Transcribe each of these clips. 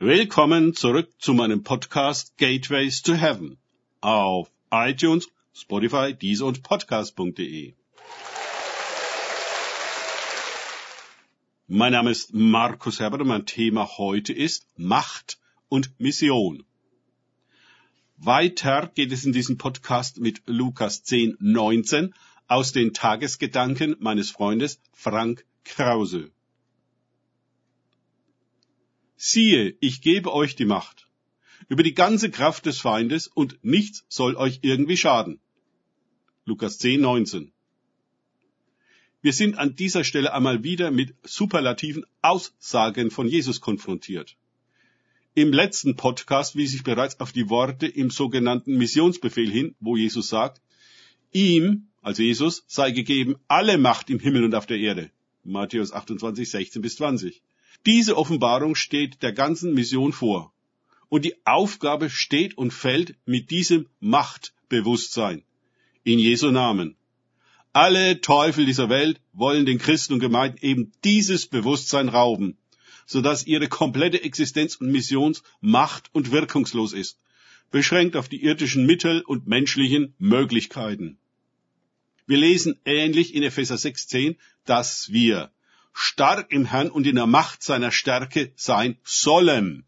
Willkommen zurück zu meinem Podcast Gateways to Heaven auf iTunes, Spotify, Deezer und Podcast.de. Mein Name ist Markus Herbert und mein Thema heute ist Macht und Mission. Weiter geht es in diesem Podcast mit Lukas 10, 19 aus den Tagesgedanken meines Freundes Frank Krause. Siehe, ich gebe euch die Macht über die ganze Kraft des Feindes und nichts soll euch irgendwie schaden. Lukas 10, 19. Wir sind an dieser Stelle einmal wieder mit superlativen Aussagen von Jesus konfrontiert. Im letzten Podcast wies ich bereits auf die Worte im sogenannten Missionsbefehl hin, wo Jesus sagt, ihm, also Jesus, sei gegeben alle Macht im Himmel und auf der Erde. Matthäus 28, 16 bis 20. Diese Offenbarung steht der ganzen Mission vor. Und die Aufgabe steht und fällt mit diesem Machtbewusstsein. In Jesu Namen. Alle Teufel dieser Welt wollen den Christen und Gemeinden eben dieses Bewusstsein rauben, sodass ihre komplette Existenz und Mission macht- und wirkungslos ist, beschränkt auf die irdischen Mittel und menschlichen Möglichkeiten. Wir lesen ähnlich in Epheser 6.10, dass wir stark im Herrn und in der Macht seiner Stärke sein sollen.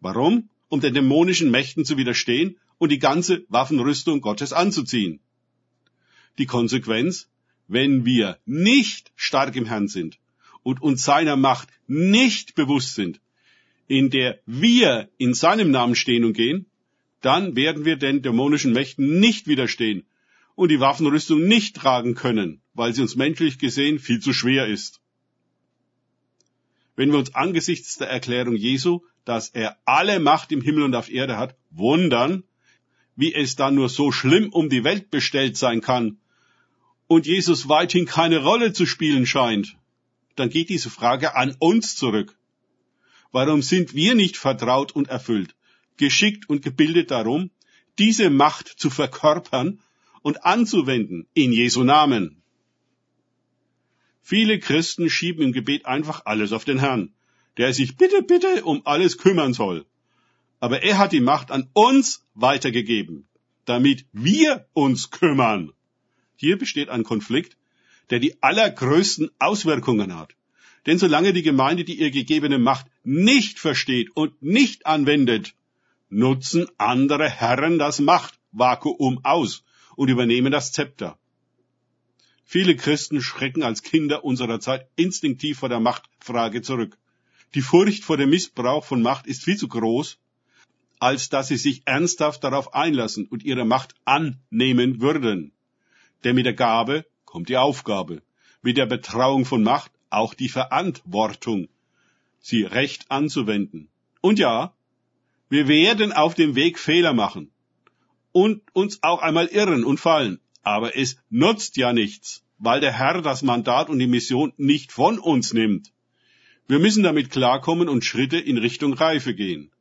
Warum? Um den dämonischen Mächten zu widerstehen und die ganze Waffenrüstung Gottes anzuziehen. Die Konsequenz, wenn wir nicht stark im Herrn sind und uns seiner Macht nicht bewusst sind, in der wir in seinem Namen stehen und gehen, dann werden wir den dämonischen Mächten nicht widerstehen und die Waffenrüstung nicht tragen können, weil sie uns menschlich gesehen viel zu schwer ist. Wenn wir uns angesichts der Erklärung Jesu, dass er alle Macht im Himmel und auf Erde hat, wundern, wie es dann nur so schlimm um die Welt bestellt sein kann und Jesus weithin keine Rolle zu spielen scheint, dann geht diese Frage an uns zurück. Warum sind wir nicht vertraut und erfüllt, geschickt und gebildet darum, diese Macht zu verkörpern und anzuwenden in Jesu Namen? Viele Christen schieben im Gebet einfach alles auf den Herrn, der sich bitte, bitte um alles kümmern soll. Aber er hat die Macht an uns weitergegeben, damit wir uns kümmern. Hier besteht ein Konflikt, der die allergrößten Auswirkungen hat. Denn solange die Gemeinde die ihr gegebene Macht nicht versteht und nicht anwendet, nutzen andere Herren das Machtvakuum aus und übernehmen das Zepter. Viele Christen schrecken als Kinder unserer Zeit instinktiv vor der Machtfrage zurück. Die Furcht vor dem Missbrauch von Macht ist viel zu groß, als dass sie sich ernsthaft darauf einlassen und ihre Macht annehmen würden. Denn mit der Gabe kommt die Aufgabe, mit der Betrauung von Macht auch die Verantwortung, sie recht anzuwenden. Und ja, wir werden auf dem Weg Fehler machen und uns auch einmal irren und fallen. Aber es nutzt ja nichts, weil der Herr das Mandat und die Mission nicht von uns nimmt. Wir müssen damit klarkommen und Schritte in Richtung Reife gehen.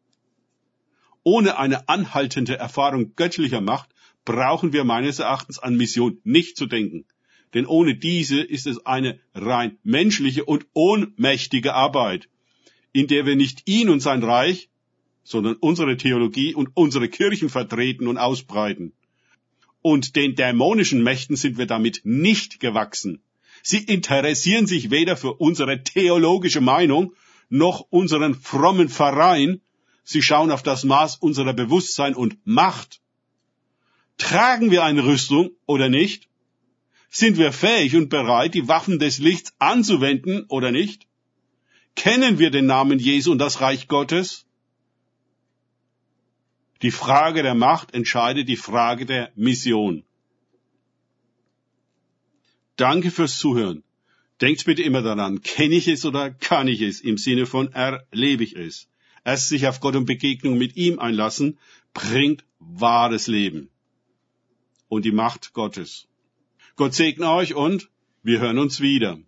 Ohne eine anhaltende Erfahrung göttlicher Macht brauchen wir meines Erachtens an Mission nicht zu denken. Denn ohne diese ist es eine rein menschliche und ohnmächtige Arbeit, in der wir nicht ihn und sein Reich, sondern unsere Theologie und unsere Kirchen vertreten und ausbreiten und den dämonischen Mächten sind wir damit nicht gewachsen. Sie interessieren sich weder für unsere theologische Meinung noch unseren frommen Verein. Sie schauen auf das Maß unserer Bewusstsein und Macht. Tragen wir eine Rüstung oder nicht? Sind wir fähig und bereit, die Waffen des Lichts anzuwenden oder nicht? Kennen wir den Namen Jesu und das Reich Gottes? Die Frage der Macht entscheidet die Frage der Mission. Danke fürs Zuhören. Denkt bitte immer daran, kenne ich es oder kann ich es im Sinne von erlebe ich es. Erst sich auf Gott und Begegnung mit ihm einlassen, bringt wahres Leben und die Macht Gottes. Gott segne euch und wir hören uns wieder.